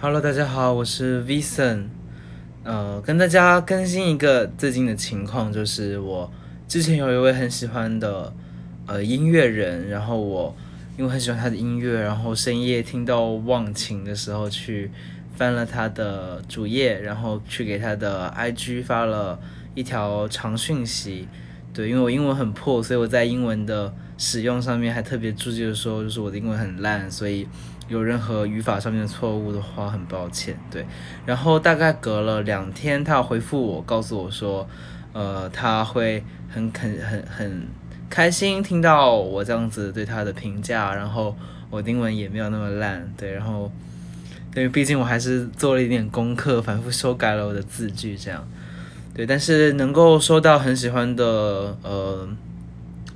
Hello，大家好，我是 Vinson 呃，跟大家更新一个最近的情况，就是我之前有一位很喜欢的呃音乐人，然后我因为很喜欢他的音乐，然后深夜听到忘情的时候去翻了他的主页，然后去给他的 IG 发了一条长讯息，对，因为我英文很破，所以我在英文的使用上面还特别注记说，就是我的英文很烂，所以。有任何语法上面的错误的话，很抱歉。对，然后大概隔了两天，他回复我，告诉我说，呃，他会很肯很很开心听到我这样子对他的评价，然后我英文也没有那么烂，对，然后因为毕竟我还是做了一点功课，反复修改了我的字句，这样，对，但是能够收到很喜欢的呃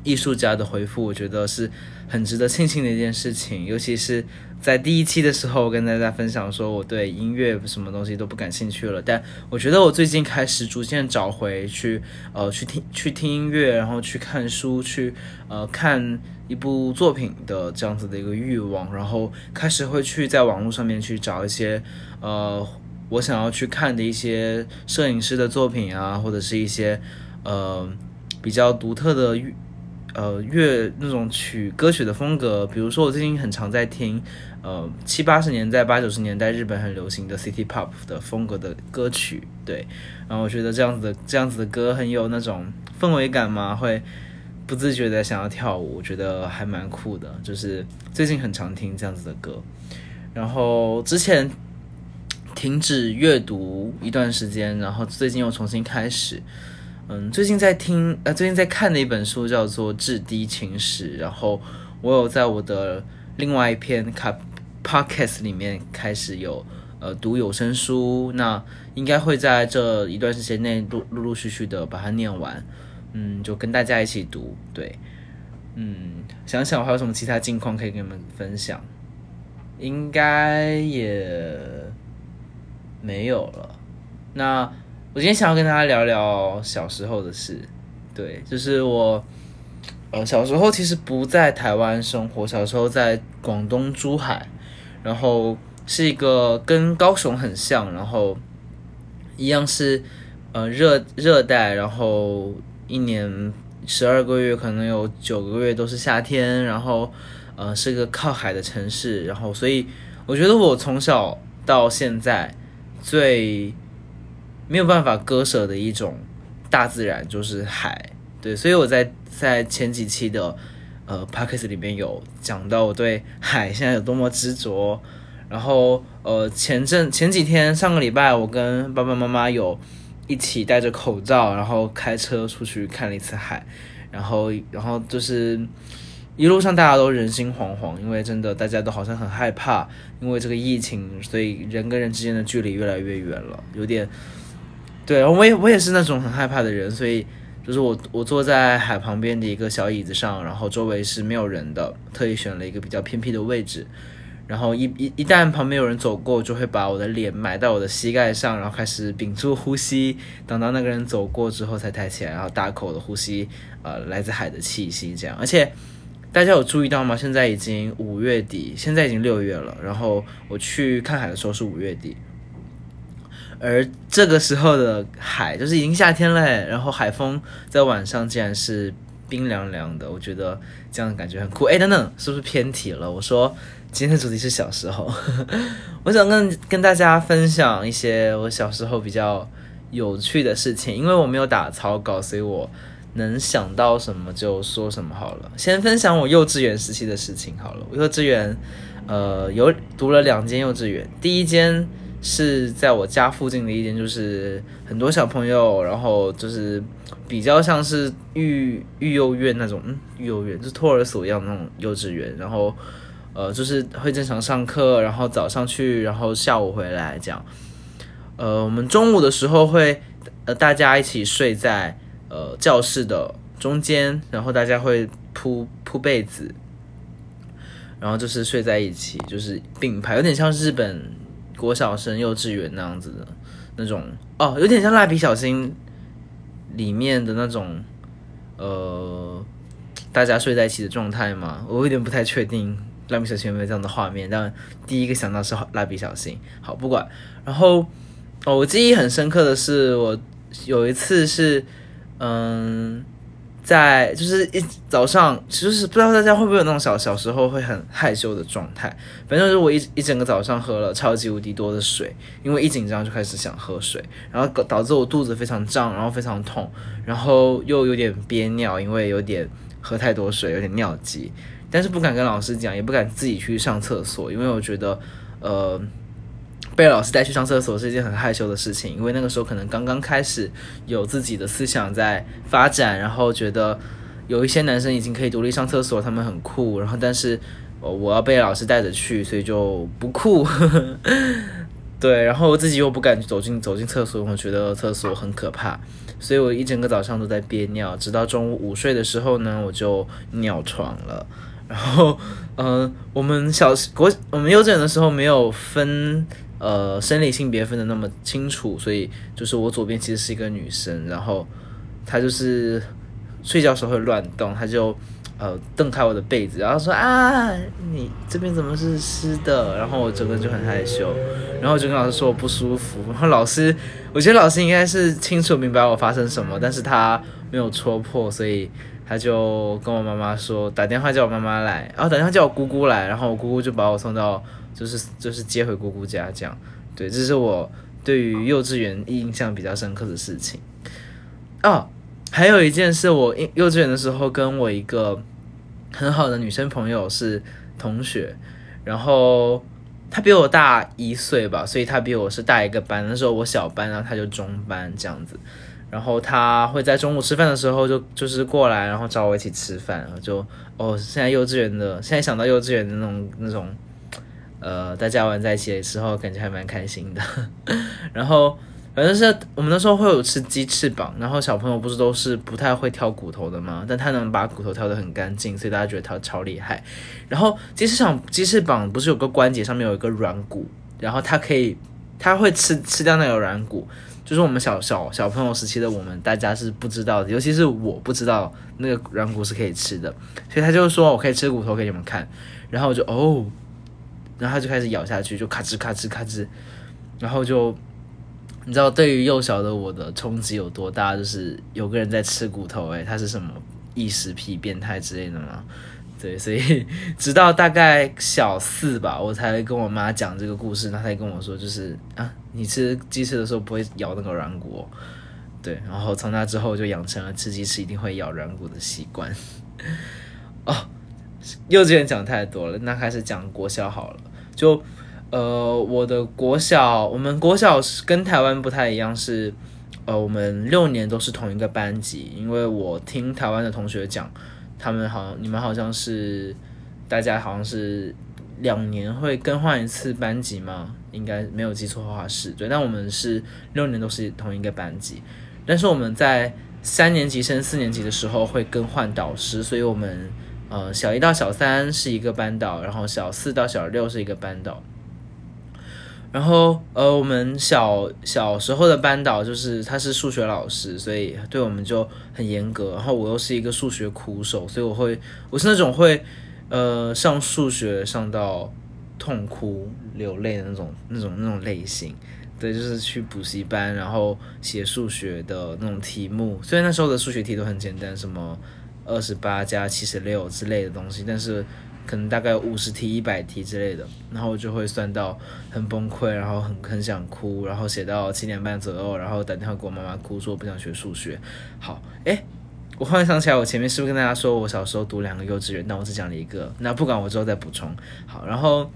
艺术家的回复，我觉得是很值得庆幸的一件事情，尤其是。在第一期的时候，我跟大家分享说我对音乐什么东西都不感兴趣了。但我觉得我最近开始逐渐找回去，呃，去听去听音乐，然后去看书，去呃看一部作品的这样子的一个欲望。然后开始会去在网络上面去找一些呃我想要去看的一些摄影师的作品啊，或者是一些呃比较独特的。呃，乐那种曲歌曲的风格，比如说我最近很常在听，呃，七八十年代、八九十年代日本很流行的 City Pop 的风格的歌曲，对，然后我觉得这样子的这样子的歌很有那种氛围感嘛，会不自觉的想要跳舞，我觉得还蛮酷的，就是最近很常听这样子的歌，然后之前停止阅读一段时间，然后最近又重新开始。嗯，最近在听，呃，最近在看的一本书叫做《至低情史》，然后我有在我的另外一篇卡 podcast 里面开始有呃读有声书，那应该会在这一段时间内陆陆陆续续的把它念完，嗯，就跟大家一起读，对，嗯，想想我还有什么其他近况可以跟你们分享，应该也没有了，那。我今天想要跟大家聊聊小时候的事，对，就是我，呃，小时候其实不在台湾生活，小时候在广东珠海，然后是一个跟高雄很像，然后一样是呃热热带，然后一年十二个月可能有九个月都是夏天，然后呃是个靠海的城市，然后所以我觉得我从小到现在最。没有办法割舍的一种大自然就是海，对，所以我在在前几期的呃 p o d c a s 里面有讲到我对海现在有多么执着，然后呃前阵前几天上个礼拜我跟爸爸妈妈有一起戴着口罩，然后开车出去看了一次海，然后然后就是一路上大家都人心惶惶，因为真的大家都好像很害怕，因为这个疫情，所以人跟人之间的距离越来越远了，有点。对，我也我也是那种很害怕的人，所以就是我我坐在海旁边的一个小椅子上，然后周围是没有人的，特意选了一个比较偏僻的位置，然后一一一旦旁边有人走过，就会把我的脸埋到我的膝盖上，然后开始屏住呼吸，等到那个人走过之后才抬起来，然后大口的呼吸，呃，来自海的气息，这样。而且大家有注意到吗？现在已经五月底，现在已经六月了，然后我去看海的时候是五月底。而这个时候的海，就是已经夏天了，然后海风在晚上竟然是冰凉凉的，我觉得这样的感觉很酷。哎，等等，是不是偏题了？我说今天的主题是小时候，我想跟跟大家分享一些我小时候比较有趣的事情，因为我没有打草稿，所以我能想到什么就说什么好了。先分享我幼稚园时期的事情好了。我幼稚园，呃，有读了两间幼稚园，第一间。是在我家附近的一间，就是很多小朋友，然后就是比较像是育育幼院那种，嗯，育幼院就托儿所一样那种幼稚园，然后呃，就是会正常上课，然后早上去，然后下午回来这样。呃，我们中午的时候会呃大家一起睡在呃教室的中间，然后大家会铺铺被子，然后就是睡在一起，就是并排，有点像日本。国小生幼稚园那样子的那种哦，有点像蜡笔小新里面的那种呃，大家睡在一起的状态嘛？我有点不太确定蜡笔小新有没有这样的画面，但第一个想到是蜡笔小新。好，不管。然后哦，我记忆很深刻的是，我有一次是嗯。在就是一早上，其实是不知道大家会不会有那种小小时候会很害羞的状态。反正就是我一一整个早上喝了超级无敌多的水，因为一紧张就开始想喝水，然后导致我肚子非常胀，然后非常痛，然后又有点憋尿，因为有点喝太多水，有点尿急。但是不敢跟老师讲，也不敢自己去上厕所，因为我觉得，呃。被老师带去上厕所是一件很害羞的事情，因为那个时候可能刚刚开始有自己的思想在发展，然后觉得有一些男生已经可以独立上厕所，他们很酷，然后但是我要被老师带着去，所以就不酷。对，然后我自己又不敢走进走进厕所，我觉得厕所很可怕，所以我一整个早上都在憋尿，直到中午午睡的时候呢，我就尿床了。然后，嗯，我们小国我们幼稚园的时候没有分。呃，生理性别分的那么清楚，所以就是我左边其实是一个女生，然后她就是睡觉时候会乱动，她就呃蹬开我的被子，然后说啊，你这边怎么是湿的？然后我整个就很害羞，然后就跟老师说我不舒服。然后老师，我觉得老师应该是清楚明白我发生什么，但是他没有戳破，所以他就跟我妈妈说，打电话叫我妈妈来，然后打电话叫我姑姑来，然后我姑姑就把我送到。就是就是接回姑姑家这样，对，这是我对于幼稚园印象比较深刻的事情。哦，还有一件事，我幼稚园的时候跟我一个很好的女生朋友是同学，然后她比我大一岁吧，所以她比我是大一个班。那时候我小班，然后她就中班这样子。然后他会在中午吃饭的时候就就是过来，然后找我一起吃饭，然后就哦，现在幼稚园的，现在想到幼稚园的那种那种。呃，大家玩在一起的时候，感觉还蛮开心的。然后，反正是我们那时候会有吃鸡翅膀，然后小朋友不是都是不太会挑骨头的吗？但他能把骨头挑得很干净，所以大家觉得他超厉害。然后鸡翅膀，鸡翅膀不是有个关节上面有一个软骨，然后他可以，他会吃吃掉那个软骨。就是我们小小小朋友时期的我们，大家是不知道的，尤其是我不知道那个软骨是可以吃的，所以他就说我可以吃骨头给你们看，然后我就哦。然后他就开始咬下去，就咔吱咔吱咔吱，然后就你知道对于幼小的我的冲击有多大？就是有个人在吃骨头，诶，他是什么异食癖变态之类的吗？对，所以 直到大概小四吧，我才跟我妈讲这个故事，她才跟我说，就是啊，你吃鸡翅的时候不会咬那个软骨，对，然后从那之后就养成了吃鸡翅一定会咬软骨的习惯。哦，幼稚园讲太多了，那开始讲国小好了。就，呃，我的国小，我们国小是跟台湾不太一样，是，呃，我们六年都是同一个班级。因为我听台湾的同学讲，他们好你们好像是，大家好像是两年会更换一次班级吗？应该没有记错的话是对。但我们是六年都是同一个班级，但是我们在三年级升四年级的时候会更换导师，所以我们。呃，小一到小三是一个班导，然后小四到小六是一个班导。然后，呃，我们小小时候的班导就是他是数学老师，所以对我们就很严格。然后我又是一个数学苦手，所以我会我是那种会呃上数学上到痛哭流泪的那种那种那种类型。对，就是去补习班，然后写数学的那种题目。虽然那时候的数学题都很简单，什么。二十八加七十六之类的东西，但是可能大概五十题、一百题之类的，然后我就会算到很崩溃，然后很很想哭，然后写到七点半左右，然后打电话给我妈妈哭，说我不想学数学。好，诶，我忽然想起来，我前面是不是跟大家说我小时候读两个幼稚园？但我只讲了一个，那不管我之后再补充。好，然后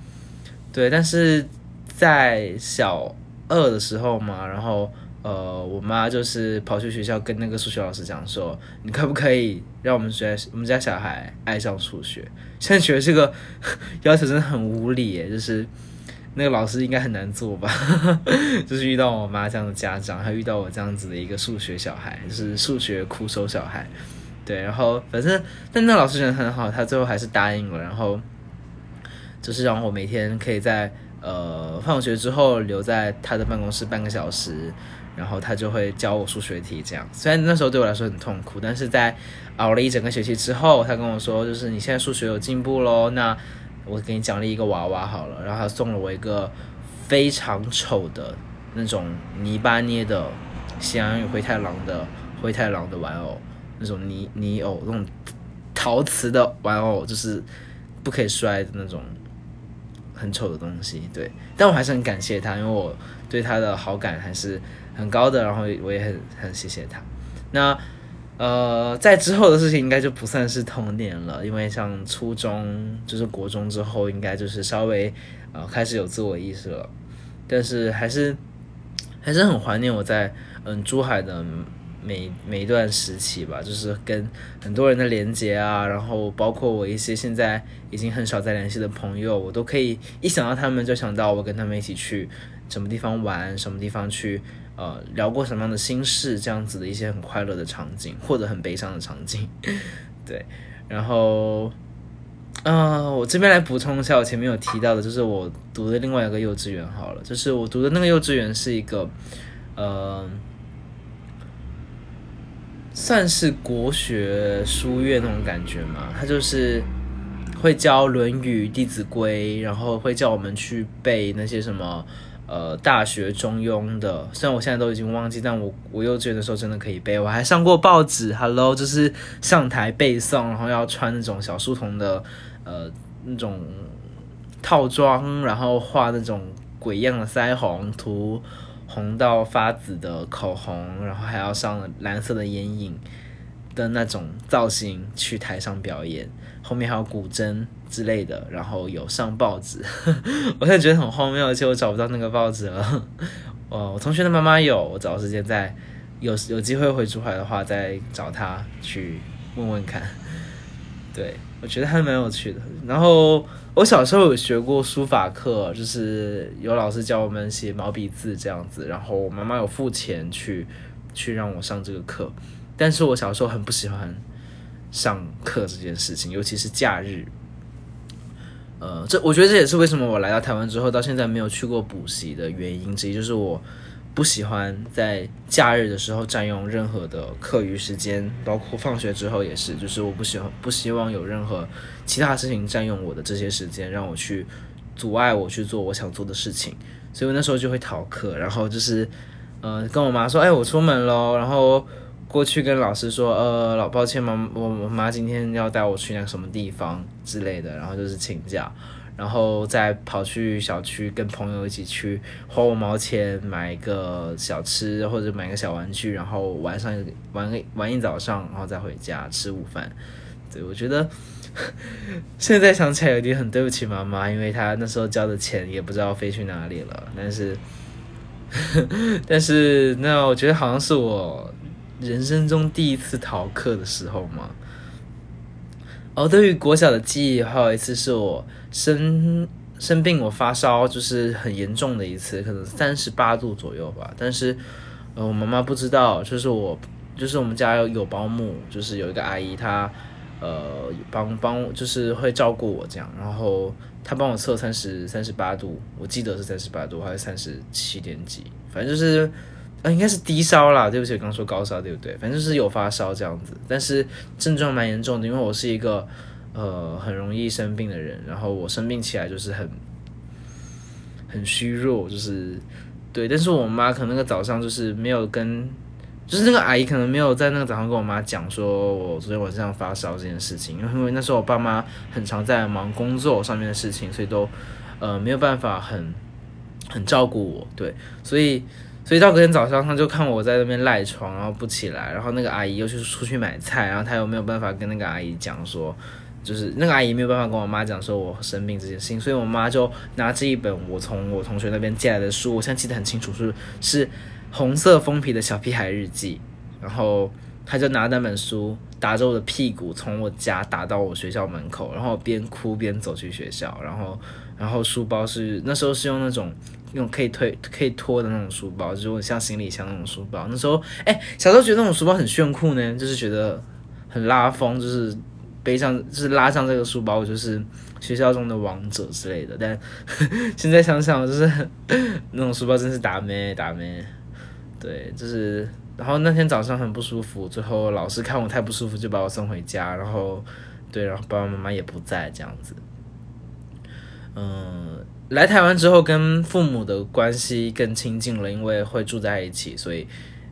对，但是在小二的时候嘛，然后。呃，我妈就是跑去学校跟那个数学老师讲说，你可不可以让我们学我们家小孩爱上数学？现在觉得这个 要求真的很无理，就是那个老师应该很难做吧？就是遇到我妈这样的家长，还遇到我这样子的一个数学小孩，就是数学苦手小孩。对，然后反正但那老师人很好，他最后还是答应了，然后就是让我每天可以在呃放学之后留在他的办公室半个小时。然后他就会教我数学题，这样虽然那时候对我来说很痛苦，但是在熬了一整个学期之后，他跟我说，就是你现在数学有进步喽，那我给你奖励一个娃娃好了，然后他送了我一个非常丑的那种泥巴捏的《喜羊羊与灰太狼》的灰太狼的玩偶，那种泥泥偶，那种 陶瓷的玩偶，就是不可以摔的那种很丑的东西。对，但我还是很感谢他，因为我对他的好感还是很高的，然后我也很很谢谢他。那。呃，在之后的事情应该就不算是童年了，因为像初中就是国中之后，应该就是稍微呃开始有自我意识了，但是还是还是很怀念我在嗯珠海的每每一段时期吧，就是跟很多人的连接啊，然后包括我一些现在已经很少再联系的朋友，我都可以一想到他们就想到我跟他们一起去什么地方玩，什么地方去。呃，聊过什么样的心事，这样子的一些很快乐的场景，或者很悲伤的场景，对。然后，呃，我这边来补充一下，我前面有提到的，就是我读的另外一个幼稚园好了，就是我读的那个幼稚园是一个，呃，算是国学书院那种感觉嘛，他就是会教《论语》《弟子规》，然后会叫我们去背那些什么。呃，大学中庸的，虽然我现在都已经忘记，但我我幼稚园的时候真的可以背，我还上过报纸，Hello，就是上台背诵，然后要穿那种小书童的呃那种套装，然后画那种鬼样的腮红，涂红到发紫的口红，然后还要上蓝色的眼影的那种造型去台上表演。后面还有古筝之类的，然后有上报纸，我现在觉得很荒谬，而且我找不到那个报纸了。哦，我同学的妈妈有，我找时间再有有机会回珠海的话，再找他去问问看。对我觉得还蛮有趣的。然后我小时候有学过书法课，就是有老师教我们写毛笔字这样子，然后我妈妈有付钱去去让我上这个课，但是我小时候很不喜欢。上课这件事情，尤其是假日，呃，这我觉得这也是为什么我来到台湾之后，到现在没有去过补习的原因之一，就是我不喜欢在假日的时候占用任何的课余时间，包括放学之后也是，就是我不喜欢不希望有任何其他事情占用我的这些时间，让我去阻碍我去做我想做的事情，所以我那时候就会逃课，然后就是呃跟我妈说，哎，我出门喽，然后。过去跟老师说，呃，老抱歉妈，我我妈今天要带我去那个什么地方之类的，然后就是请假，然后再跑去小区跟朋友一起去花五毛钱买一个小吃或者买个小玩具，然后晚上玩个玩一早上，然后再回家吃午饭。对我觉得 现在想起来有点很对不起妈妈，因为她那时候交的钱也不知道飞去哪里了。但是 但是那我觉得好像是我。人生中第一次逃课的时候嘛？哦，对于国小的记忆，还有一次是我生生病，我发烧，就是很严重的一次，可能三十八度左右吧。但是，呃，我妈妈不知道，就是我，就是我们家有有保姆，就是有一个阿姨，她呃帮帮，就是会照顾我这样。然后她帮我测三十三十八度，我记得是三十八度还是三十七点几，反正就是。啊，应该是低烧啦，对不起，我刚说高烧，对不对？反正是有发烧这样子，但是症状蛮严重的，因为我是一个呃很容易生病的人，然后我生病起来就是很很虚弱，就是对。但是我妈可能那个早上就是没有跟，就是那个阿姨可能没有在那个早上跟我妈讲说我昨天晚上发烧这件事情，因为那时候我爸妈很常在忙工作上面的事情，所以都呃没有办法很很照顾我，对，所以。所以到隔天早上，他就看我在那边赖床，然后不起来，然后那个阿姨又去出去买菜，然后他又没有办法跟那个阿姨讲说，就是那个阿姨没有办法跟我妈讲说我生病这件事情，所以我妈就拿着一本我从我同学那边借来的书，我现在记得很清楚，是是红色封皮的小屁孩日记，然后他就拿那本书打着我的屁股，从我家打到我学校门口，然后边哭边走去学校，然后然后书包是那时候是用那种。用可以推可以拖的那种书包，就是像行李箱那种书包。那时候，哎，小时候觉得那种书包很炫酷呢，就是觉得很拉风，就是背上就是拉上这个书包，就是学校中的王者之类的。但 现在想想，就是那种书包真是打咩打咩。对，就是。然后那天早上很不舒服，最后老师看我太不舒服，就把我送回家。然后，对，然后爸爸妈妈也不在，这样子。嗯，来台湾之后跟父母的关系更亲近了，因为会住在一起，所以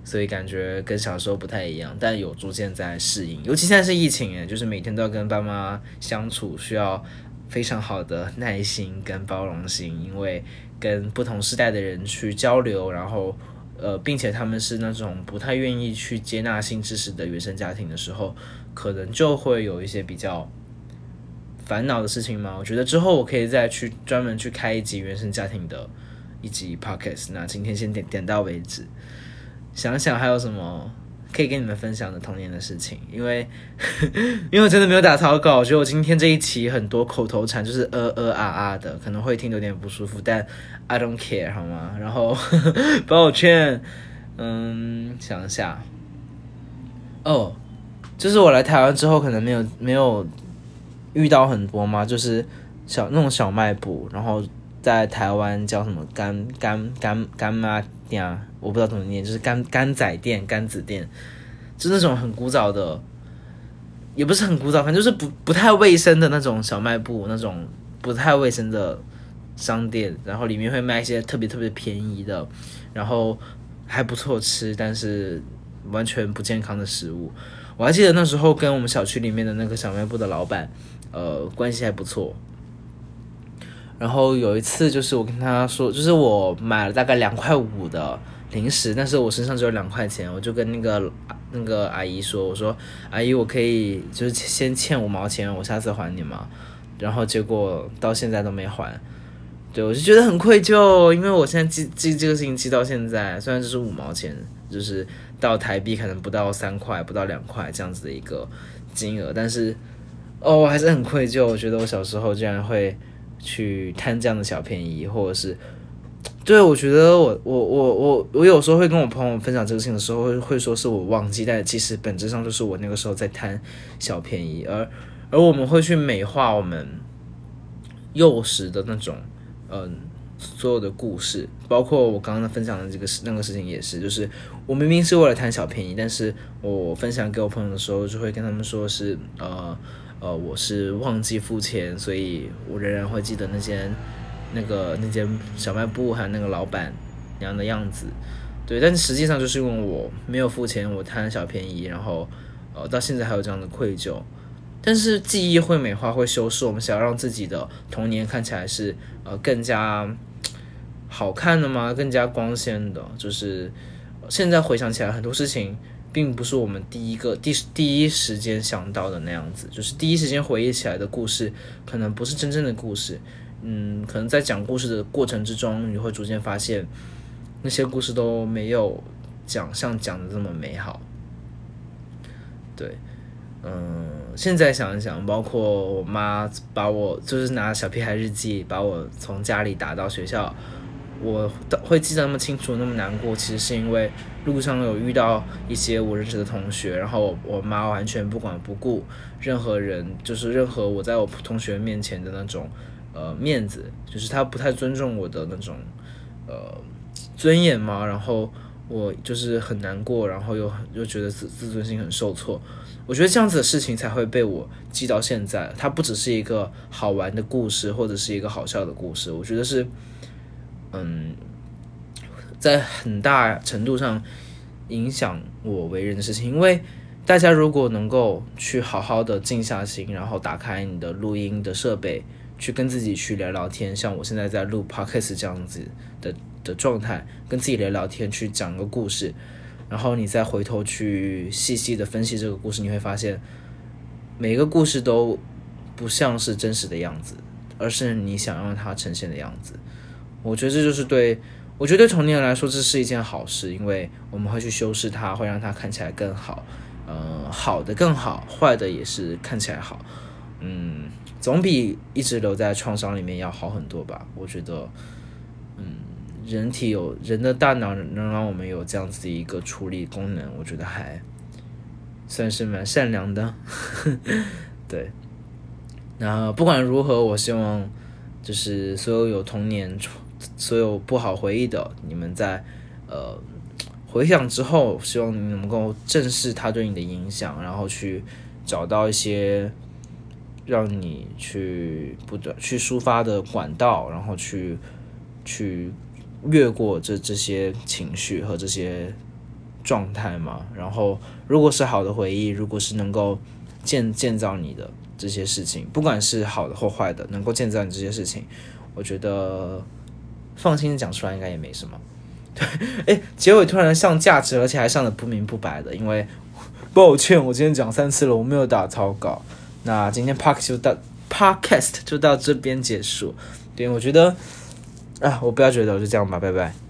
所以感觉跟小时候不太一样，但有逐渐在适应。尤其现在是疫情，就是每天都要跟爸妈相处，需要非常好的耐心跟包容心，因为跟不同时代的人去交流，然后。呃，并且他们是那种不太愿意去接纳新知识的原生家庭的时候，可能就会有一些比较烦恼的事情嘛。我觉得之后我可以再去专门去开一集原生家庭的一集 podcast。那今天先点点到为止，想想还有什么。可以跟你们分享的童年的事情，因为 因为我真的没有打草稿，我觉得我今天这一期很多口头禅就是呃呃啊啊的，可能会听得有点不舒服，但 I don't care 好吗？然后 抱歉，嗯，想一下，哦，就是我来台湾之后，可能没有没有遇到很多嘛，就是小那种小卖部，然后在台湾叫什么干干干干妈。店啊我不知道怎么念，就是干干仔店、干子店，就那种很古早的，也不是很古早，反正就是不不太卫生的那种小卖部，那种不太卫生的商店，然后里面会卖一些特别特别便宜的，然后还不错吃，但是完全不健康的食物。我还记得那时候跟我们小区里面的那个小卖部的老板，呃，关系还不错。然后有一次，就是我跟他说，就是我买了大概两块五的零食，但是我身上只有两块钱，我就跟那个那个阿姨说，我说阿姨，我可以就是先欠五毛钱，我下次还你嘛。然后结果到现在都没还，对我就觉得很愧疚，因为我现在记记这个事情记到现在，虽然只是五毛钱，就是到台币可能不到三块，不到两块这样子的一个金额，但是哦，我还是很愧疚，我觉得我小时候竟然会。去贪这样的小便宜，或者是，对我觉得我我我我我有时候会跟我朋友分享这个事情的时候，会会说是我忘记，但其实本质上就是我那个时候在贪小便宜，而而我们会去美化我们幼时的那种嗯所有的故事，包括我刚刚分享的这个那个事情也是，就是我明明是为了贪小便宜，但是我分享给我朋友的时候，就会跟他们说是呃。呃，我是忘记付钱，所以我仍然会记得那间那个那间小卖部还有那个老板娘的样子，对。但实际上就是因为我没有付钱，我贪小便宜，然后呃到现在还有这样的愧疚。但是记忆会美化，会修饰，我们想要让自己的童年看起来是呃更加好看的吗？更加光鲜的，就是现在回想起来很多事情。并不是我们第一个第第一时间想到的那样子，就是第一时间回忆起来的故事，可能不是真正的故事。嗯，可能在讲故事的过程之中，你会逐渐发现那些故事都没有讲像讲的这么美好。对，嗯，现在想一想，包括我妈把我就是拿小屁孩日记把我从家里打到学校。我会记得那么清楚，那么难过，其实是因为路上有遇到一些我认识的同学，然后我妈完全不管不顾任何人，就是任何我在我同学面前的那种呃面子，就是她不太尊重我的那种呃尊严嘛。然后我就是很难过，然后又又觉得自自尊心很受挫。我觉得这样子的事情才会被我记到现在。它不只是一个好玩的故事，或者是一个好笑的故事，我觉得是。嗯，在很大程度上影响我为人的事情，因为大家如果能够去好好的静下心，然后打开你的录音的设备，去跟自己去聊聊天，像我现在在录 podcast 这样子的的状态，跟自己聊聊天，去讲个故事，然后你再回头去细细的分析这个故事，你会发现每个故事都不像是真实的样子，而是你想让它呈现的样子。我觉得这就是对，我觉得对童年人来说这是一件好事，因为我们会去修饰它，会让它看起来更好，呃，好的更好，坏的也是看起来好，嗯，总比一直留在创伤里面要好很多吧。我觉得，嗯，人体有人的大脑能让我们有这样子的一个处理功能，我觉得还算是蛮善良的，对。那不管如何，我希望就是所有有童年创。所有不好回忆的，你们在呃回想之后，希望你能够正视它对你的影响，然后去找到一些让你去不断去抒发的管道，然后去去越过这这些情绪和这些状态嘛。然后，如果是好的回忆，如果是能够建建造你的这些事情，不管是好的或坏的，能够建造你这些事情，我觉得放心的讲出来应该也没什么。对，哎，结尾突然上价值，而且还上的不明不白的，因为 抱歉，我今天讲三次了，我没有打草稿。那今天 park 就到 podcast 就到这边结束。对，我觉得啊，我不要觉得，我就这样吧，拜拜。